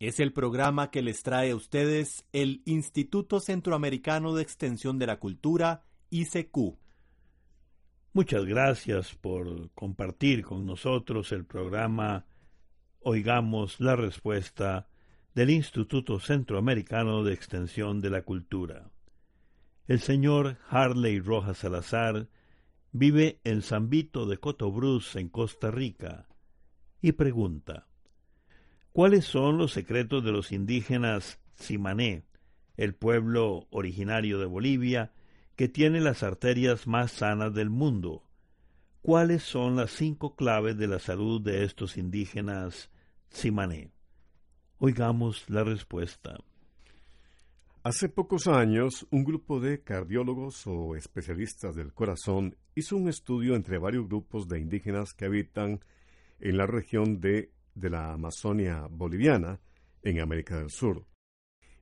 Es el programa que les trae a ustedes el Instituto Centroamericano de Extensión de la Cultura, ICQ. Muchas gracias por compartir con nosotros el programa Oigamos la Respuesta del Instituto Centroamericano de Extensión de la Cultura. El señor Harley Rojas Salazar vive en San Vito de Cotobruz, en Costa Rica, y pregunta ¿Cuáles son los secretos de los indígenas Simané, el pueblo originario de Bolivia, que tiene las arterias más sanas del mundo? ¿Cuáles son las cinco claves de la salud de estos indígenas Simané? Oigamos la respuesta. Hace pocos años, un grupo de cardiólogos o especialistas del corazón hizo un estudio entre varios grupos de indígenas que habitan en la región de, de la Amazonia boliviana, en América del Sur.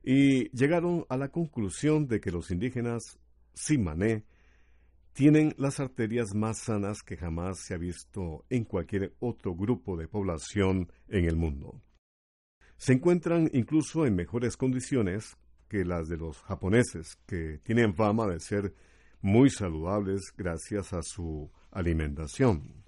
Y llegaron a la conclusión de que los indígenas Simané tienen las arterias más sanas que jamás se ha visto en cualquier otro grupo de población en el mundo. Se encuentran incluso en mejores condiciones que las de los japoneses, que tienen fama de ser muy saludables gracias a su alimentación.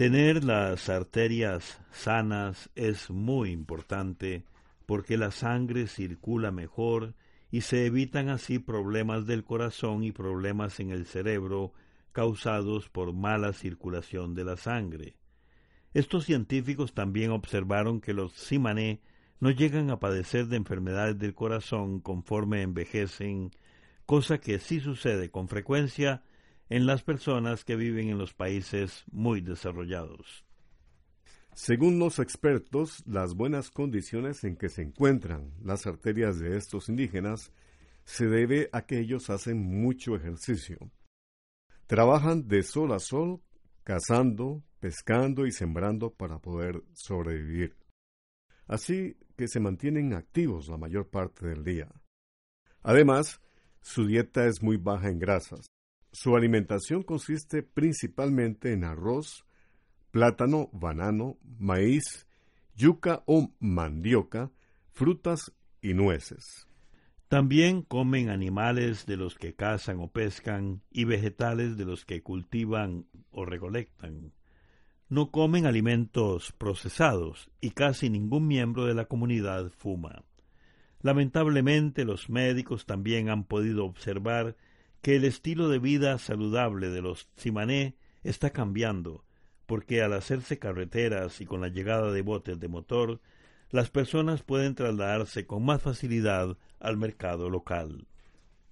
Tener las arterias sanas es muy importante porque la sangre circula mejor y se evitan así problemas del corazón y problemas en el cerebro causados por mala circulación de la sangre. Estos científicos también observaron que los simané no llegan a padecer de enfermedades del corazón conforme envejecen, cosa que sí sucede con frecuencia en las personas que viven en los países muy desarrollados. Según los expertos, las buenas condiciones en que se encuentran las arterias de estos indígenas se debe a que ellos hacen mucho ejercicio. Trabajan de sol a sol, cazando, pescando y sembrando para poder sobrevivir. Así que se mantienen activos la mayor parte del día. Además, su dieta es muy baja en grasas. Su alimentación consiste principalmente en arroz, plátano, banano, maíz, yuca o mandioca, frutas y nueces. También comen animales de los que cazan o pescan y vegetales de los que cultivan o recolectan. No comen alimentos procesados y casi ningún miembro de la comunidad fuma. Lamentablemente los médicos también han podido observar que el estilo de vida saludable de los Tsimané está cambiando, porque al hacerse carreteras y con la llegada de botes de motor, las personas pueden trasladarse con más facilidad al mercado local.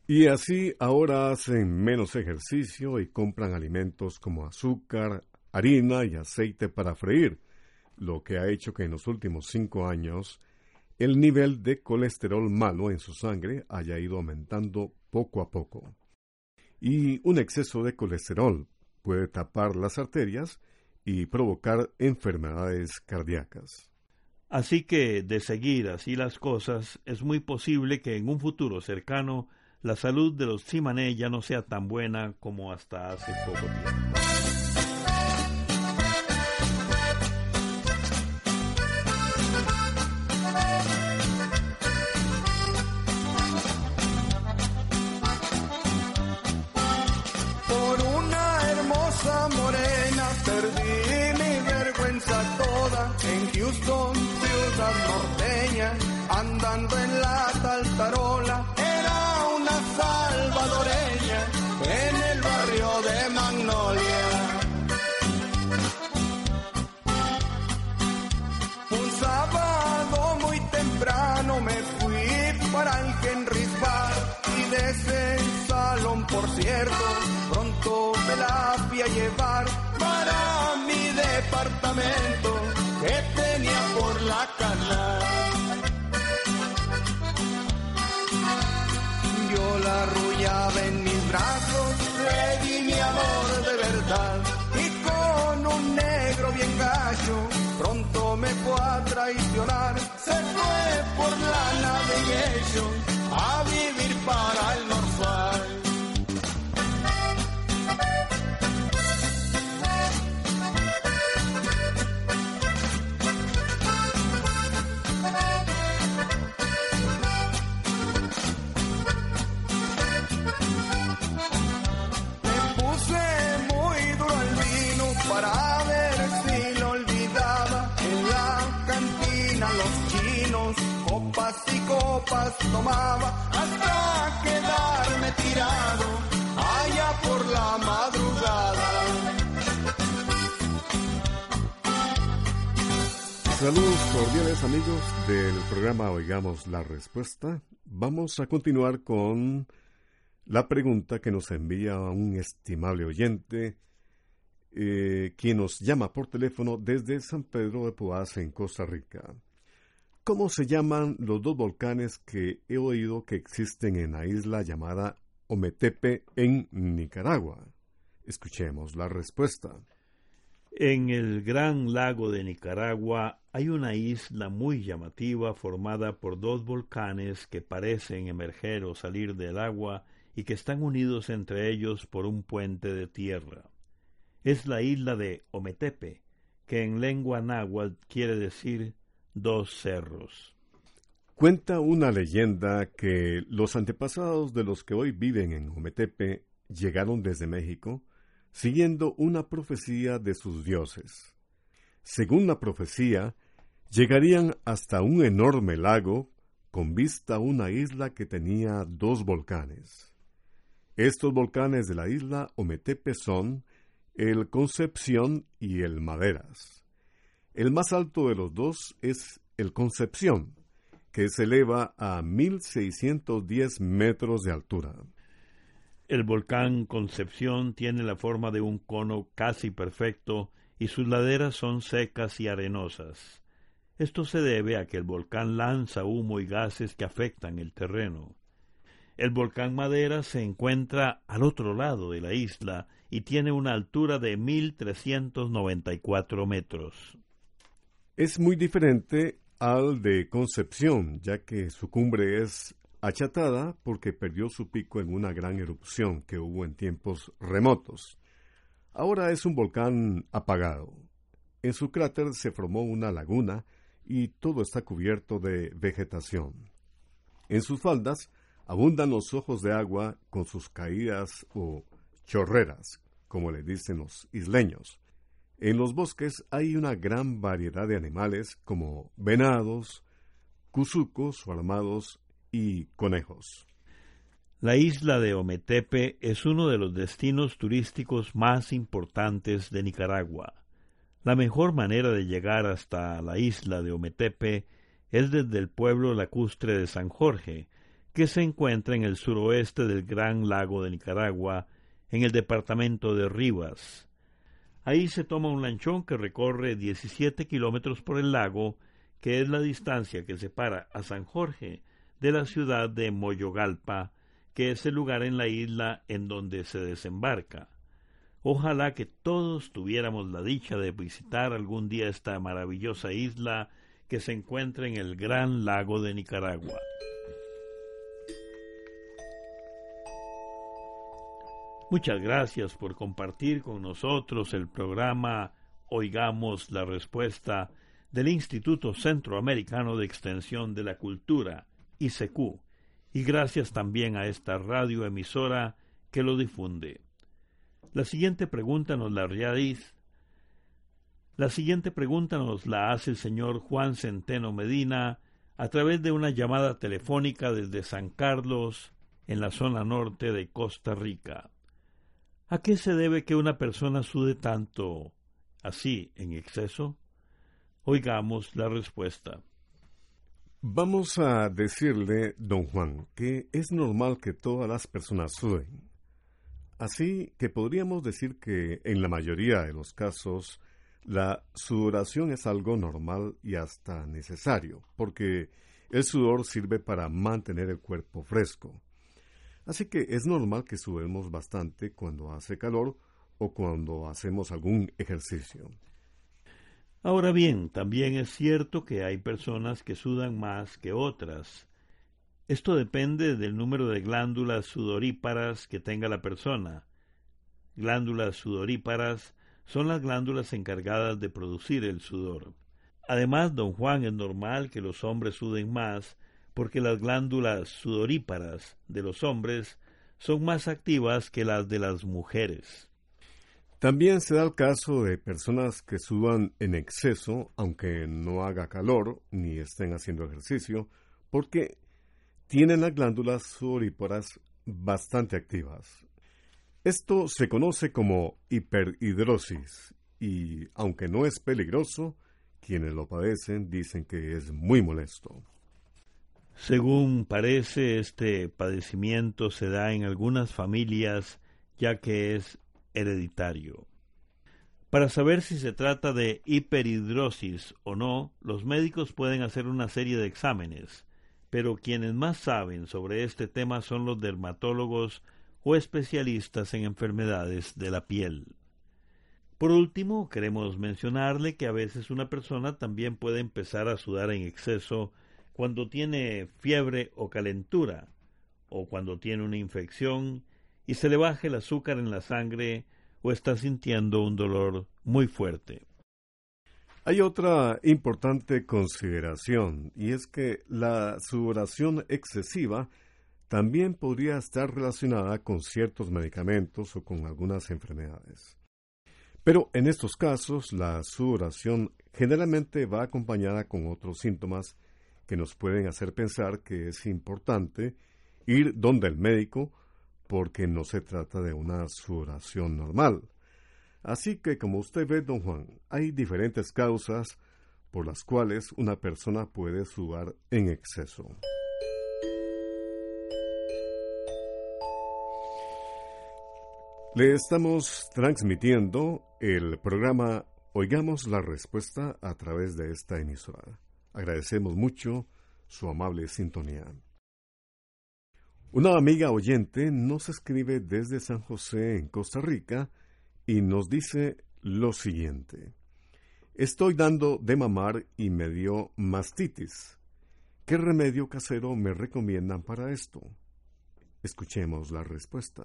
Y así ahora hacen menos ejercicio y compran alimentos como azúcar, harina y aceite para freír, lo que ha hecho que en los últimos cinco años el nivel de colesterol malo en su sangre haya ido aumentando poco a poco y un exceso de colesterol puede tapar las arterias y provocar enfermedades cardíacas. Así que, de seguir así las cosas, es muy posible que en un futuro cercano la salud de los Simané ya no sea tan buena como hasta hace poco tiempo. Pronto me la fui a llevar para mi departamento que tenía por la cana. Yo la arrullaba en mis brazos, le di mi amor de verdad y con un negro bien gacho pronto me fue a traicionar. Se fue por la navegation a vivir para tomaba hasta quedarme tirado allá por la madrugada. Saludos cordiales amigos del programa Oigamos la Respuesta. Vamos a continuar con la pregunta que nos envía un estimable oyente, eh, quien nos llama por teléfono desde San Pedro de Poás en Costa Rica. ¿Cómo se llaman los dos volcanes que he oído que existen en la isla llamada Ometepe en Nicaragua? Escuchemos la respuesta. En el gran lago de Nicaragua hay una isla muy llamativa formada por dos volcanes que parecen emerger o salir del agua y que están unidos entre ellos por un puente de tierra. Es la isla de Ometepe, que en lengua náhuatl quiere decir dos cerros. Cuenta una leyenda que los antepasados de los que hoy viven en Ometepe llegaron desde México siguiendo una profecía de sus dioses. Según la profecía, llegarían hasta un enorme lago con vista a una isla que tenía dos volcanes. Estos volcanes de la isla Ometepe son el Concepción y el Maderas. El más alto de los dos es el Concepción, que se eleva a 1610 metros de altura. El volcán Concepción tiene la forma de un cono casi perfecto y sus laderas son secas y arenosas. Esto se debe a que el volcán lanza humo y gases que afectan el terreno. El volcán Madera se encuentra al otro lado de la isla y tiene una altura de 1394 metros. Es muy diferente al de Concepción, ya que su cumbre es achatada porque perdió su pico en una gran erupción que hubo en tiempos remotos. Ahora es un volcán apagado. En su cráter se formó una laguna y todo está cubierto de vegetación. En sus faldas abundan los ojos de agua con sus caídas o chorreras, como le dicen los isleños. En los bosques hay una gran variedad de animales como venados, cuzucos o armados y conejos. La isla de Ometepe es uno de los destinos turísticos más importantes de Nicaragua. La mejor manera de llegar hasta la isla de Ometepe es desde el pueblo lacustre de San Jorge, que se encuentra en el suroeste del Gran Lago de Nicaragua, en el departamento de Rivas. Ahí se toma un lanchón que recorre 17 kilómetros por el lago, que es la distancia que separa a San Jorge de la ciudad de Moyogalpa, que es el lugar en la isla en donde se desembarca. Ojalá que todos tuviéramos la dicha de visitar algún día esta maravillosa isla que se encuentra en el gran lago de Nicaragua. Muchas gracias por compartir con nosotros el programa Oigamos la Respuesta del Instituto Centroamericano de Extensión de la Cultura, ICQ, y gracias también a esta radioemisora que lo difunde. La siguiente pregunta nos la realiza La siguiente pregunta nos la hace el señor Juan Centeno Medina a través de una llamada telefónica desde San Carlos, en la zona norte de Costa Rica. ¿A qué se debe que una persona sude tanto así en exceso? Oigamos la respuesta. Vamos a decirle, don Juan, que es normal que todas las personas suden. Así que podríamos decir que en la mayoría de los casos la sudoración es algo normal y hasta necesario, porque el sudor sirve para mantener el cuerpo fresco. Así que es normal que sudemos bastante cuando hace calor o cuando hacemos algún ejercicio. Ahora bien, también es cierto que hay personas que sudan más que otras. Esto depende del número de glándulas sudoríparas que tenga la persona. Glándulas sudoríparas son las glándulas encargadas de producir el sudor. Además, don Juan, es normal que los hombres suden más porque las glándulas sudoríparas de los hombres son más activas que las de las mujeres. También se da el caso de personas que sudan en exceso, aunque no haga calor ni estén haciendo ejercicio, porque tienen las glándulas sudoríparas bastante activas. Esto se conoce como hiperhidrosis y, aunque no es peligroso, quienes lo padecen dicen que es muy molesto. Según parece, este padecimiento se da en algunas familias ya que es hereditario. Para saber si se trata de hiperhidrosis o no, los médicos pueden hacer una serie de exámenes, pero quienes más saben sobre este tema son los dermatólogos o especialistas en enfermedades de la piel. Por último, queremos mencionarle que a veces una persona también puede empezar a sudar en exceso cuando tiene fiebre o calentura, o cuando tiene una infección y se le baje el azúcar en la sangre o está sintiendo un dolor muy fuerte. Hay otra importante consideración y es que la sudoración excesiva también podría estar relacionada con ciertos medicamentos o con algunas enfermedades. Pero en estos casos la sudoración generalmente va acompañada con otros síntomas que nos pueden hacer pensar que es importante ir donde el médico porque no se trata de una sudoración normal. Así que, como usted ve, don Juan, hay diferentes causas por las cuales una persona puede sudar en exceso. Le estamos transmitiendo el programa Oigamos la Respuesta a través de esta emisora. Agradecemos mucho su amable sintonía. Una amiga oyente nos escribe desde San José, en Costa Rica, y nos dice lo siguiente. Estoy dando de mamar y me dio mastitis. ¿Qué remedio casero me recomiendan para esto? Escuchemos la respuesta.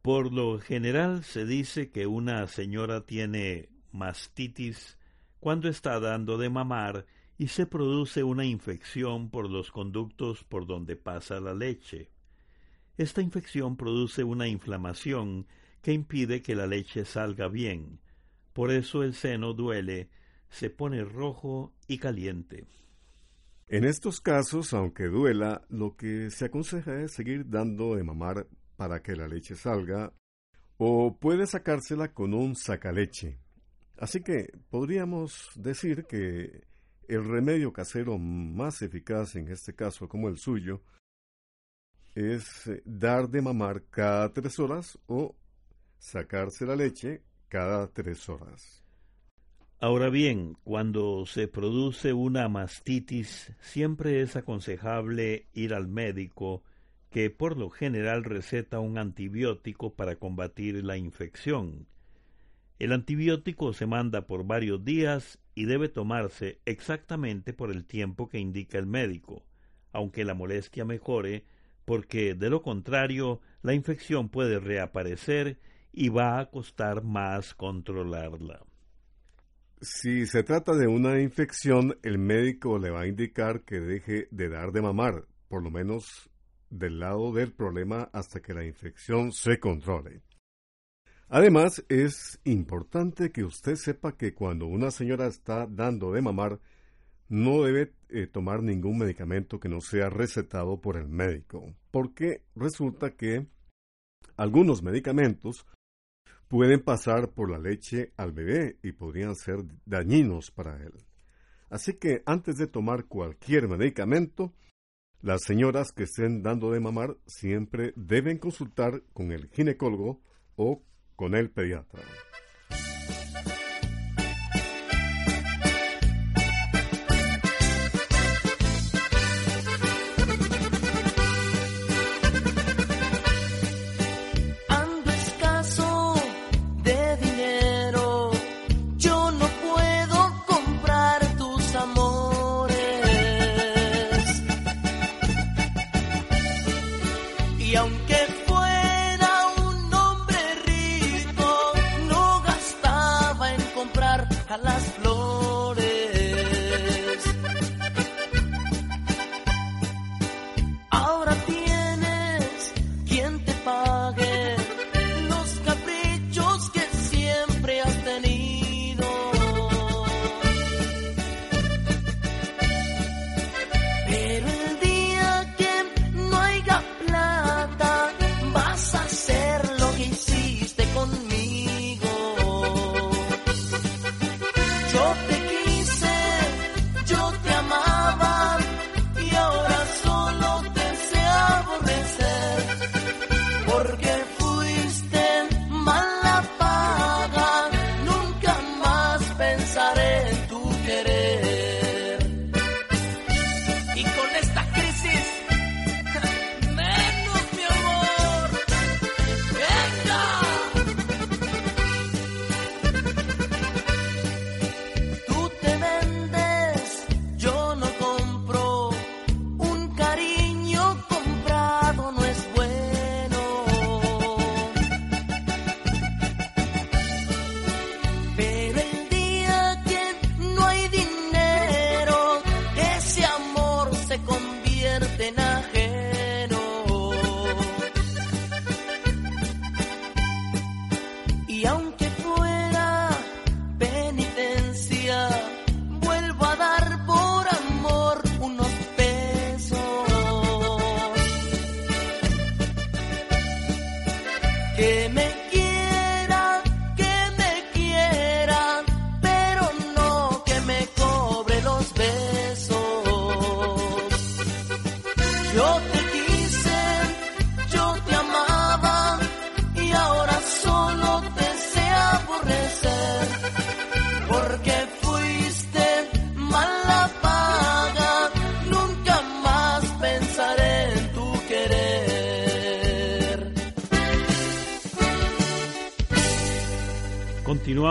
Por lo general se dice que una señora tiene mastitis cuando está dando de mamar y se produce una infección por los conductos por donde pasa la leche. Esta infección produce una inflamación que impide que la leche salga bien. Por eso el seno duele, se pone rojo y caliente. En estos casos, aunque duela, lo que se aconseja es seguir dando de mamar para que la leche salga, o puede sacársela con un sacaleche. Así que podríamos decir que el remedio casero más eficaz en este caso como el suyo es eh, dar de mamar cada tres horas o sacarse la leche cada tres horas. Ahora bien, cuando se produce una mastitis, siempre es aconsejable ir al médico, que por lo general receta un antibiótico para combatir la infección. El antibiótico se manda por varios días y debe tomarse exactamente por el tiempo que indica el médico, aunque la molestia mejore, porque de lo contrario la infección puede reaparecer y va a costar más controlarla. Si se trata de una infección, el médico le va a indicar que deje de dar de mamar, por lo menos del lado del problema hasta que la infección se controle. Además, es importante que usted sepa que cuando una señora está dando de mamar, no debe eh, tomar ningún medicamento que no sea recetado por el médico, porque resulta que algunos medicamentos pueden pasar por la leche al bebé y podrían ser dañinos para él. Así que antes de tomar cualquier medicamento, las señoras que estén dando de mamar siempre deben consultar con el ginecólogo o con el pediatra.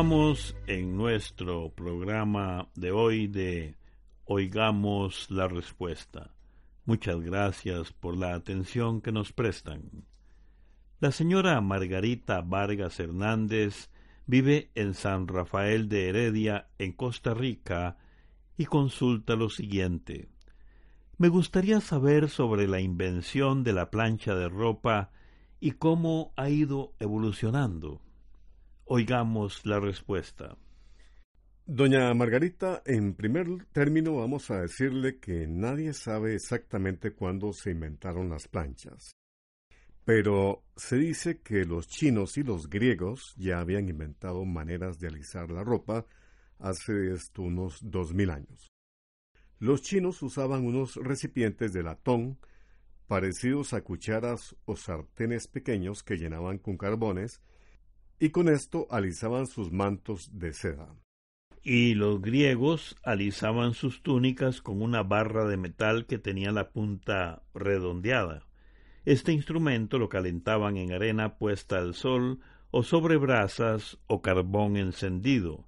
En nuestro programa de hoy de Oigamos la Respuesta. Muchas gracias por la atención que nos prestan. La señora Margarita Vargas Hernández vive en San Rafael de Heredia, en Costa Rica, y consulta lo siguiente. Me gustaría saber sobre la invención de la plancha de ropa y cómo ha ido evolucionando. Oigamos la respuesta. Doña Margarita, en primer término vamos a decirle que nadie sabe exactamente cuándo se inventaron las planchas. Pero se dice que los chinos y los griegos ya habían inventado maneras de alisar la ropa hace unos dos mil años. Los chinos usaban unos recipientes de latón parecidos a cucharas o sartenes pequeños que llenaban con carbones y con esto alisaban sus mantos de seda. Y los griegos alisaban sus túnicas con una barra de metal que tenía la punta redondeada. Este instrumento lo calentaban en arena puesta al sol o sobre brasas o carbón encendido.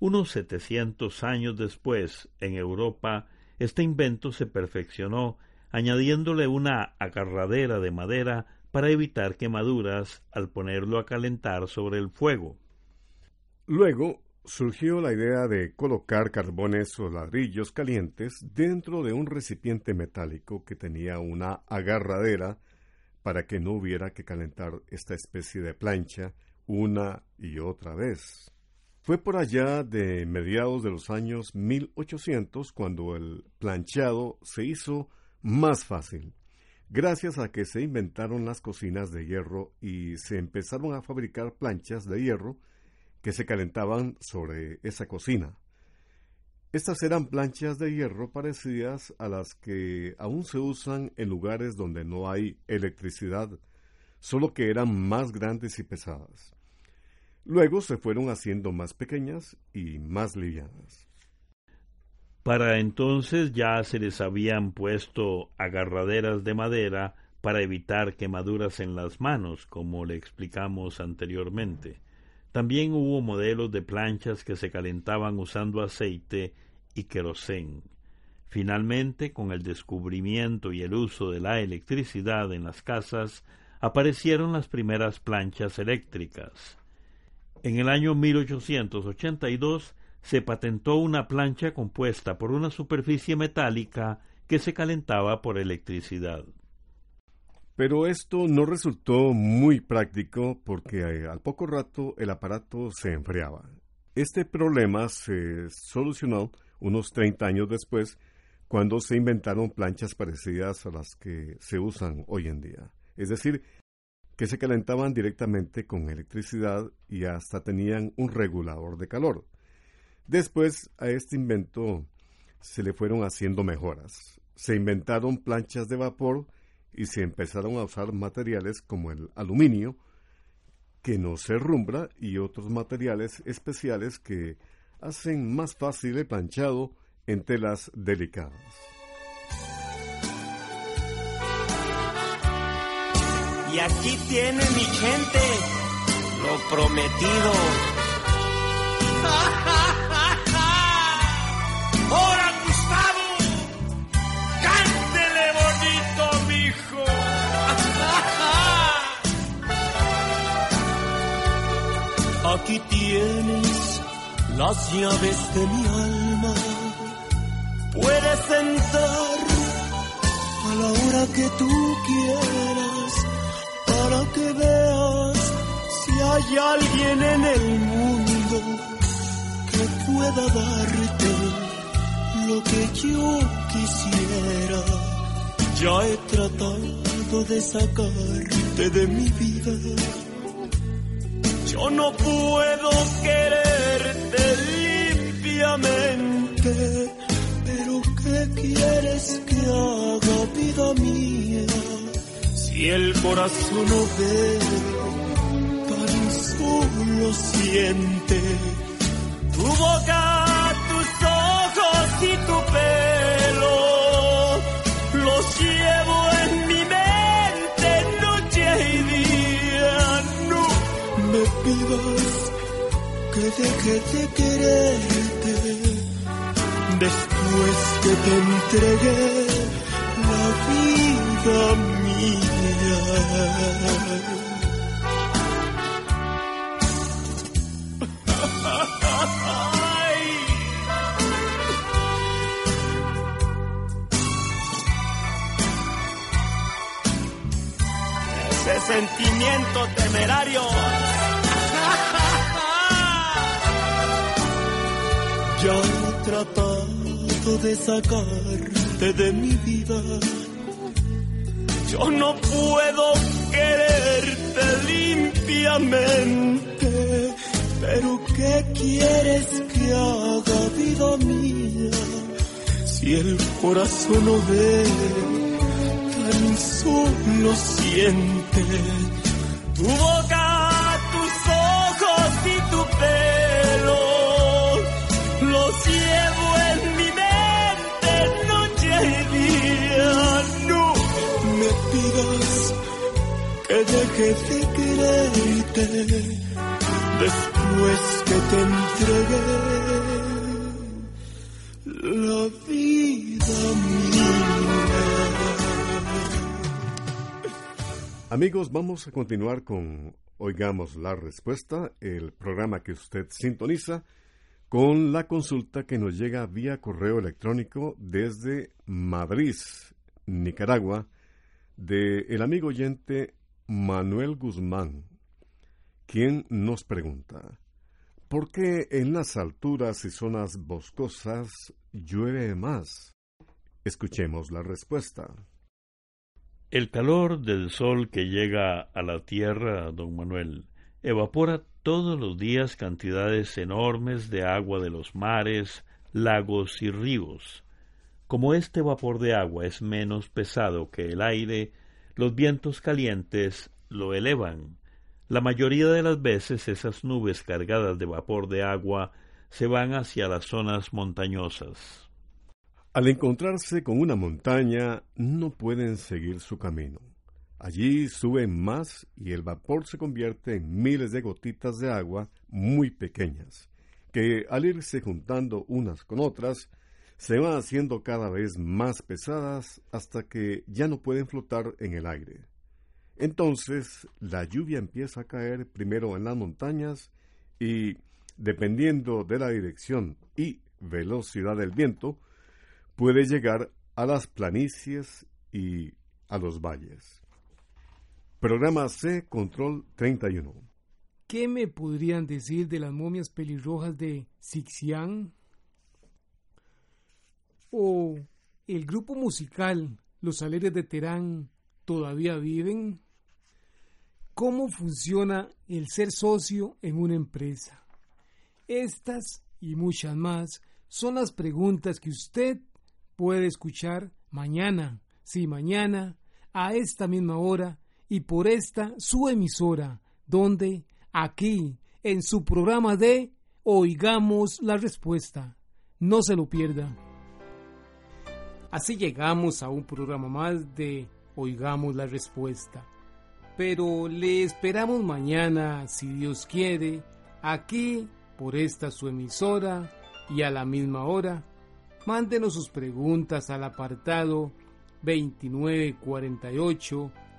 Unos setecientos años después, en Europa, este invento se perfeccionó, añadiéndole una agarradera de madera para evitar quemaduras al ponerlo a calentar sobre el fuego. Luego surgió la idea de colocar carbones o ladrillos calientes dentro de un recipiente metálico que tenía una agarradera para que no hubiera que calentar esta especie de plancha una y otra vez. Fue por allá de mediados de los años 1800 cuando el planchado se hizo más fácil, gracias a que se inventaron las cocinas de hierro y se empezaron a fabricar planchas de hierro que se calentaban sobre esa cocina. Estas eran planchas de hierro parecidas a las que aún se usan en lugares donde no hay electricidad, solo que eran más grandes y pesadas. Luego se fueron haciendo más pequeñas y más livianas. Para entonces ya se les habían puesto agarraderas de madera para evitar quemaduras en las manos, como le explicamos anteriormente. También hubo modelos de planchas que se calentaban usando aceite y querosén. Finalmente, con el descubrimiento y el uso de la electricidad en las casas, aparecieron las primeras planchas eléctricas. En el año 1882 se patentó una plancha compuesta por una superficie metálica que se calentaba por electricidad. Pero esto no resultó muy práctico porque eh, al poco rato el aparato se enfriaba. Este problema se solucionó unos 30 años después cuando se inventaron planchas parecidas a las que se usan hoy en día. Es decir, que se calentaban directamente con electricidad y hasta tenían un regulador de calor. Después a este invento se le fueron haciendo mejoras. Se inventaron planchas de vapor y se empezaron a usar materiales como el aluminio, que no se rumbra, y otros materiales especiales que hacen más fácil el planchado en telas delicadas. Y aquí tiene mi gente lo prometido. Aquí tienes las llaves de mi alma. Puedes entrar a la hora que tú quieras para que veas si hay alguien en el mundo que pueda darte lo que yo quisiera. Ya he tratado de sacarte de mi vida. Yo no puedo quererte limpiamente, pero ¿qué quieres que haga vida mía? Si el corazón no ve, tan solo siente tu boca, tus ojos y tu pelo. Deje de quererte después que te entregué la vida mía. Sentimiento temerario. Ya he tratado de sacarte de mi vida. Yo no puedo quererte limpiamente, pero ¿qué quieres que haga vida mía? Si el corazón no ve, tan solo siente tu boca, llevo en mi mente noche y día. No me pidas que deje de quererte después que te entregué la vida mía. Amigos, vamos a continuar con Oigamos la Respuesta, el programa que usted sintoniza, con la consulta que nos llega vía correo electrónico desde Madrid, Nicaragua, de el amigo oyente Manuel Guzmán, quien nos pregunta, ¿por qué en las alturas y zonas boscosas llueve más? Escuchemos la respuesta. El calor del sol que llega a la tierra, don Manuel, evapora todos los días cantidades enormes de agua de los mares, lagos y ríos. Como este vapor de agua es menos pesado que el aire, los vientos calientes lo elevan. La mayoría de las veces esas nubes cargadas de vapor de agua se van hacia las zonas montañosas. Al encontrarse con una montaña, no pueden seguir su camino. Allí suben más y el vapor se convierte en miles de gotitas de agua muy pequeñas, que al irse juntando unas con otras, se van haciendo cada vez más pesadas hasta que ya no pueden flotar en el aire. Entonces la lluvia empieza a caer primero en las montañas y, dependiendo de la dirección y velocidad del viento, puede llegar a las planicies y a los valles. Programa C Control 31. ¿Qué me podrían decir de las momias pelirrojas de Sixian? ¿O el grupo musical Los Aleres de Terán todavía viven? ¿Cómo funciona el ser socio en una empresa? Estas y muchas más son las preguntas que usted puede escuchar mañana, sí, mañana, a esta misma hora y por esta su emisora, donde aquí, en su programa de Oigamos la Respuesta. No se lo pierda. Así llegamos a un programa más de Oigamos la Respuesta. Pero le esperamos mañana, si Dios quiere, aquí por esta su emisora y a la misma hora Mándenos sus preguntas al apartado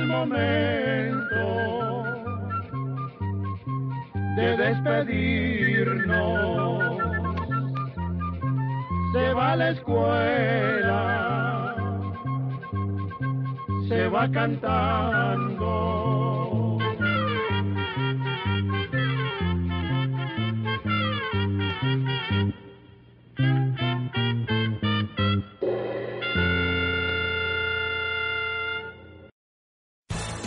El momento de despedirnos. Se va a la escuela, se va cantando.